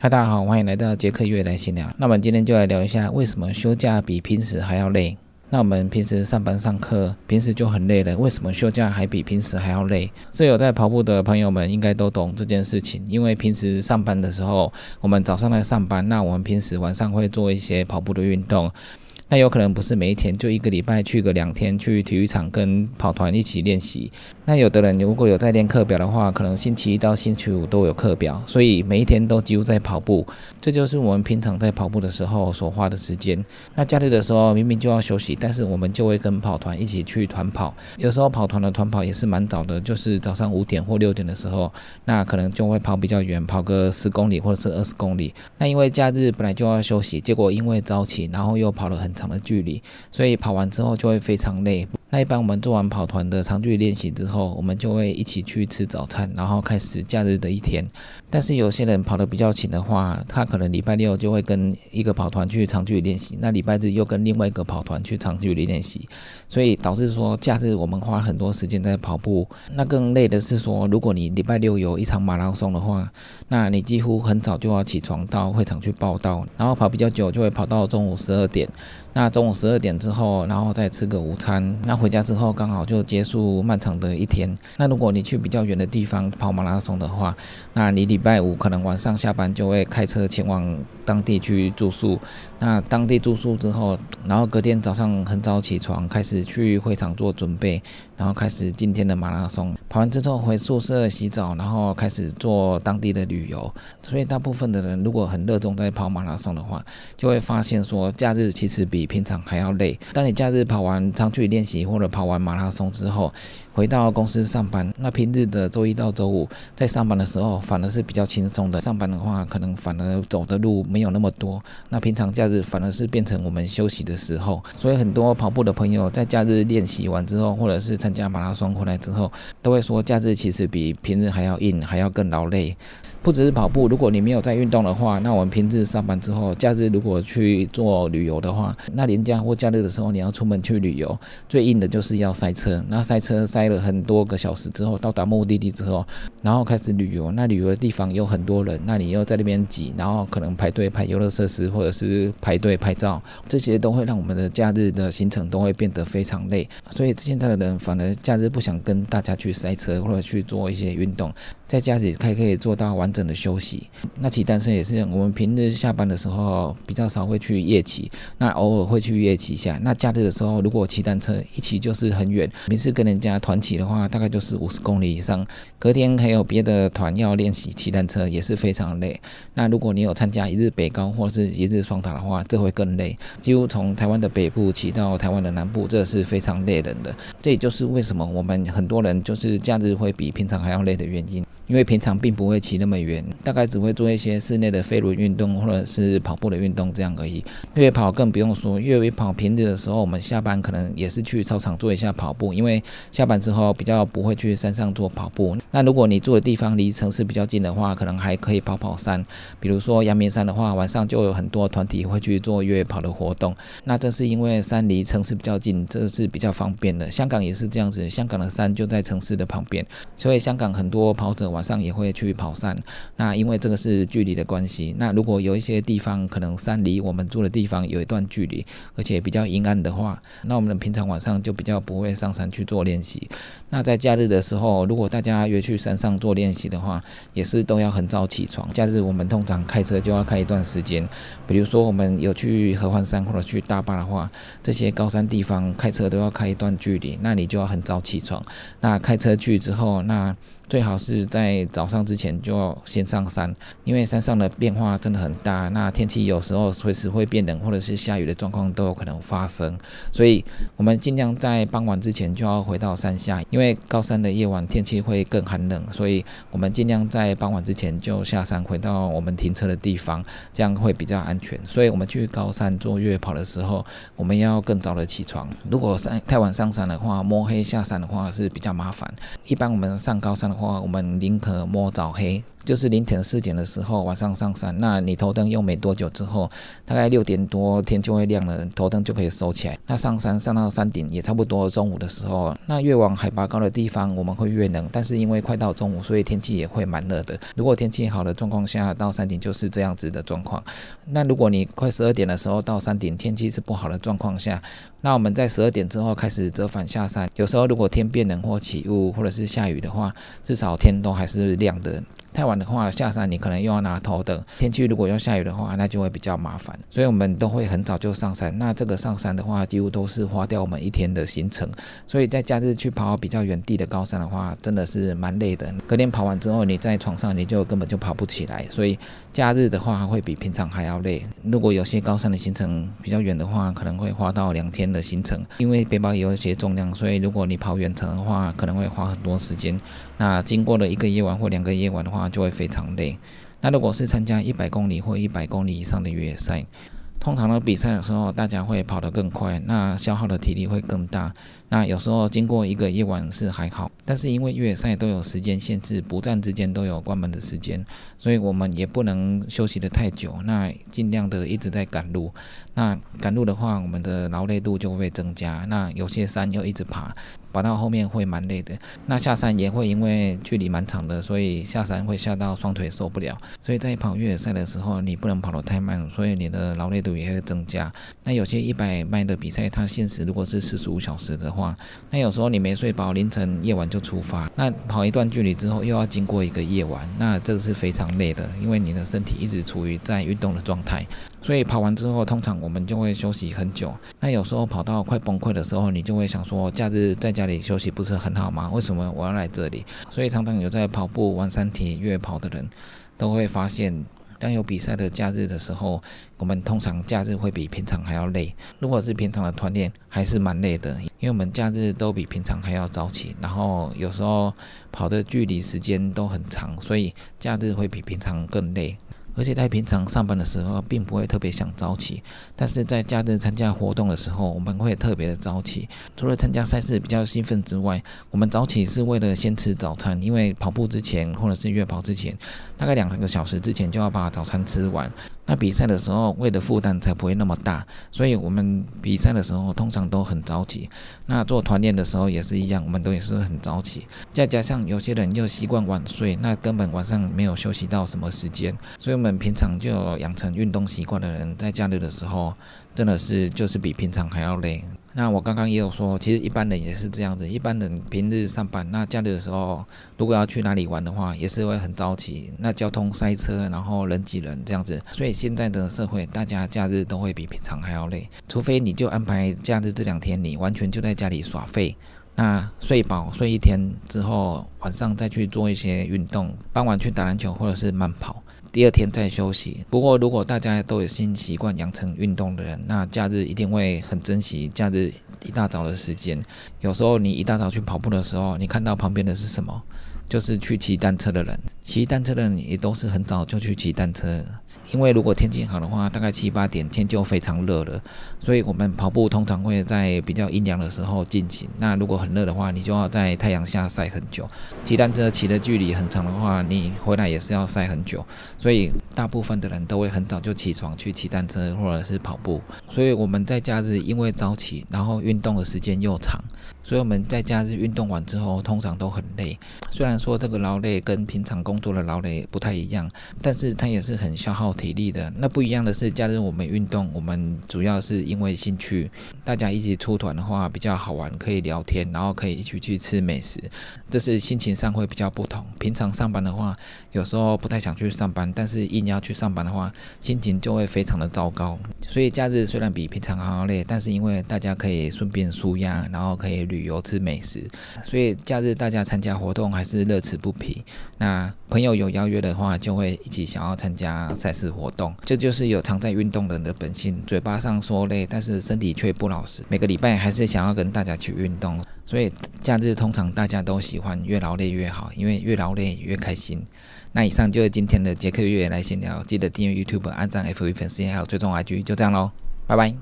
嗨，大家好，欢迎来到杰克月来闲聊。那我们今天就来聊一下，为什么休假比平时还要累？那我们平时上班上课，平时就很累了，为什么休假还比平时还要累？这有在跑步的朋友们应该都懂这件事情，因为平时上班的时候，我们早上来上班，那我们平时晚上会做一些跑步的运动。那有可能不是每一天，就一个礼拜去个两天，去体育场跟跑团一起练习。那有的人如果有在练课表的话，可能星期一到星期五都有课表，所以每一天都几乎在跑步。这就是我们平常在跑步的时候所花的时间。那假日的时候明明就要休息，但是我们就会跟跑团一起去团跑。有时候跑团的团跑也是蛮早的，就是早上五点或六点的时候，那可能就会跑比较远，跑个十公里或者是二十公里。那因为假日本来就要休息，结果因为早起，然后又跑了很长的距离，所以跑完之后就会非常累。那一般我们做完跑团的长距离练习之后，我们就会一起去吃早餐，然后开始假日的一天。但是有些人跑得比较勤的话，他可能礼拜六就会跟一个跑团去长距离练习，那礼拜日又跟另外一个跑团去长距离练习，所以导致说假日我们花很多时间在跑步。那更累的是说，如果你礼拜六有一场马拉松的话，那你几乎很早就要起床到会场去报道，然后跑比较久，就会跑到中午十二点。那中午十二点之后，然后再吃个午餐，那回家之后刚好就结束漫长的一天。那如果你去比较远的地方跑马拉松的话，那你礼礼拜五可能晚上下班就会开车前往当地去住宿。那当地住宿之后，然后隔天早上很早起床，开始去会场做准备，然后开始今天的马拉松。跑完之后回宿舍洗澡，然后开始做当地的旅游。所以大部分的人如果很热衷在跑马拉松的话，就会发现说假日其实比平常还要累。当你假日跑完长距离练习或者跑完马拉松之后，回到公司上班，那平日的周一到周五在上班的时候反而是比较轻松的。上班的话，可能反而走的路没有那么多。那平常假日反而是变成我们休息的时候。所以很多跑步的朋友在假日练习完之后，或者是参加马拉松回来之后，都会说假日其实比平日还要硬，还要更劳累。不只是跑步，如果你没有在运动的话，那我们平日上班之后，假日如果去做旅游的话，那年假或假日的时候，你要出门去旅游，最硬的就是要塞车。那塞车塞了很多个小时之后，到达目的地之后，然后开始旅游。那旅游的地方有很多人，那你又在那边挤，然后可能排队排游乐设施，或者是排队拍照，这些都会让我们的假日的行程都会变得非常累。所以现在的人反而假日不想跟大家去塞车，或者去做一些运动。在家里还可以做到完整的休息。那骑单车也是，我们平日下班的时候比较少会去夜骑，那偶尔会去夜骑一下。那假日的时候，如果骑单车一骑就是很远，每次跟人家团骑的话，大概就是五十公里以上。隔天还有别的团要练习骑单车，也是非常累。那如果你有参加一日北高或是一日双塔的话，这会更累。几乎从台湾的北部骑到台湾的南部，这是非常累人的。这也就是为什么我们很多人就是假日会比平常还要累的原因。因为平常并不会骑那么远，大概只会做一些室内的飞轮运动或者是跑步的运动这样而已。越野跑更不用说，越野跑平日的时候，我们下班可能也是去操场做一下跑步，因为下班之后比较不会去山上做跑步。那如果你住的地方离城市比较近的话，可能还可以跑跑山，比如说阳明山的话，晚上就有很多团体会去做越野跑的活动。那这是因为山离城市比较近，这是比较方便的。香港也是这样子，香港的山就在城市的旁边，所以香港很多跑者晚上也会去跑山，那因为这个是距离的关系。那如果有一些地方可能山离我们住的地方有一段距离，而且比较阴暗的话，那我们平常晚上就比较不会上山去做练习。那在假日的时候，如果大家约去山上做练习的话，也是都要很早起床。假日我们通常开车就要开一段时间，比如说我们有去合欢山或者去大坝的话，这些高山地方开车都要开一段距离，那你就要很早起床。那开车去之后，那最好是在早上之前就要先上山，因为山上的变化真的很大。那天气有时候随时会变冷，或者是下雨的状况都有可能发生，所以我们尽量在傍晚之前就要回到山下，因为高山的夜晚天气会更寒冷，所以我们尽量在傍晚之前就下山回到我们停车的地方，这样会比较安全。所以我们去高山做越野跑的时候，我们要更早的起床。如果山太晚上山的话，摸黑下山的话是比较麻烦。一般我们上高山的话，我们宁可摸早黑。就是凌晨四点的时候晚上上山，那你头灯用没多久之后，大概六点多天就会亮了，头灯就可以收起来。那上山上到山顶也差不多中午的时候，那越往海拔高的地方我们会越冷，但是因为快到中午，所以天气也会蛮热的。如果天气好的状况下到山顶就是这样子的状况。那如果你快十二点的时候到山顶，天气是不好的状况下，那我们在十二点之后开始折返下山。有时候如果天变冷或起雾或者是下雨的话，至少天都还是亮的。太晚的话下山，你可能又要拿头灯。天气如果要下雨的话，那就会比较麻烦。所以我们都会很早就上山。那这个上山的话，几乎都是花掉我们一天的行程。所以在假日去跑比较远地的高山的话，真的是蛮累的。隔天跑完之后，你在床上你就根本就跑不起来。所以假日的话会比平常还要累。如果有些高山的行程比较远的话，可能会花到两天的行程。因为背包也有一些重量，所以如果你跑远程的话，可能会花很多时间。那经过了一个夜晚或两个夜晚的话，就会非常累。那如果是参加一百公里或一百公里以上的越野赛，通常的比赛的时候，大家会跑得更快，那消耗的体力会更大。那有时候经过一个夜晚是还好，但是因为越野赛都有时间限制，不站之间都有关门的时间，所以我们也不能休息的太久。那尽量的一直在赶路。那赶路的话，我们的劳累度就会增加。那有些山又一直爬。跑到后面会蛮累的，那下山也会因为距离蛮长的，所以下山会下到双腿受不了。所以在跑越野赛的时候，你不能跑得太慢，所以你的劳累度也会增加。那有些一百迈的比赛，它限时如果是四十五小时的话，那有时候你没睡饱，凌晨夜晚就出发，那跑一段距离之后又要经过一个夜晚，那这个是非常累的，因为你的身体一直处于在运动的状态。所以跑完之后，通常我们就会休息很久。那有时候跑到快崩溃的时候，你就会想说，假日在家里休息不是很好吗？为什么我要来这里？所以常常有在跑步、玩山体、越野跑的人，都会发现，当有比赛的假日的时候，我们通常假日会比平常还要累。如果是平常的团练，还是蛮累的，因为我们假日都比平常还要早起，然后有时候跑的距离时间都很长，所以假日会比平常更累。而且在平常上班的时候，并不会特别想早起，但是在假日参加活动的时候，我们会特别的早起。除了参加赛事比较兴奋之外，我们早起是为了先吃早餐，因为跑步之前或者是月跑之前，大概两三个小时之前就要把早餐吃完。那比赛的时候，胃的负担才不会那么大，所以我们比赛的时候通常都很早起。那做团练的时候也是一样，我们都也是很早起。再加上有些人又习惯晚睡，那根本晚上没有休息到什么时间，所以我们平常就养成运动习惯的人，在假日的时候真的是就是比平常还要累。那我刚刚也有说，其实一般人也是这样子。一般人平日上班，那假日的时候，如果要去哪里玩的话，也是会很早起。那交通塞车，然后人挤人这样子，所以现在的社会，大家假日都会比平常还要累。除非你就安排假日这两天，你完全就在家里耍废，那睡饱睡一天之后，晚上再去做一些运动，傍晚去打篮球或者是慢跑。第二天再休息。不过，如果大家都有新习惯养成运动的人，那假日一定会很珍惜假日一大早的时间。有时候你一大早去跑步的时候，你看到旁边的是什么？就是去骑单车的人。骑单车的人也都是很早就去骑单车。因为如果天气好的话，大概七八点天就非常热了，所以我们跑步通常会在比较阴凉的时候进行。那如果很热的话，你就要在太阳下晒很久。骑单车骑的距离很长的话，你回来也是要晒很久。所以大部分的人都会很早就起床去骑单车或者是跑步。所以我们在假日因为早起，然后运动的时间又长，所以我们在假日运动完之后通常都很累。虽然说这个劳累跟平常工作的劳累不太一样，但是它也是很消耗。体力的那不一样的是，假日我们运动，我们主要是因为兴趣，大家一起出团的话比较好玩，可以聊天，然后可以一起去吃美食，这是心情上会比较不同。平常上班的话，有时候不太想去上班，但是硬要去上班的话，心情就会非常的糟糕。所以假日虽然比平常还要累，但是因为大家可以顺便舒压，然后可以旅游吃美食，所以假日大家参加活动还是乐此不疲。那朋友有邀约的话，就会一起想要参加赛事。活动，这就是有常在运动人的本性。嘴巴上说累，但是身体却不老实。每个礼拜还是想要跟大家去运动，所以假日通常大家都喜欢越劳累越好，因为越劳累越开心。那以上就是今天的杰克越来闲聊，记得订阅 YouTube、按赞、F V 粉丝还有追踪 IG，就这样喽，拜拜。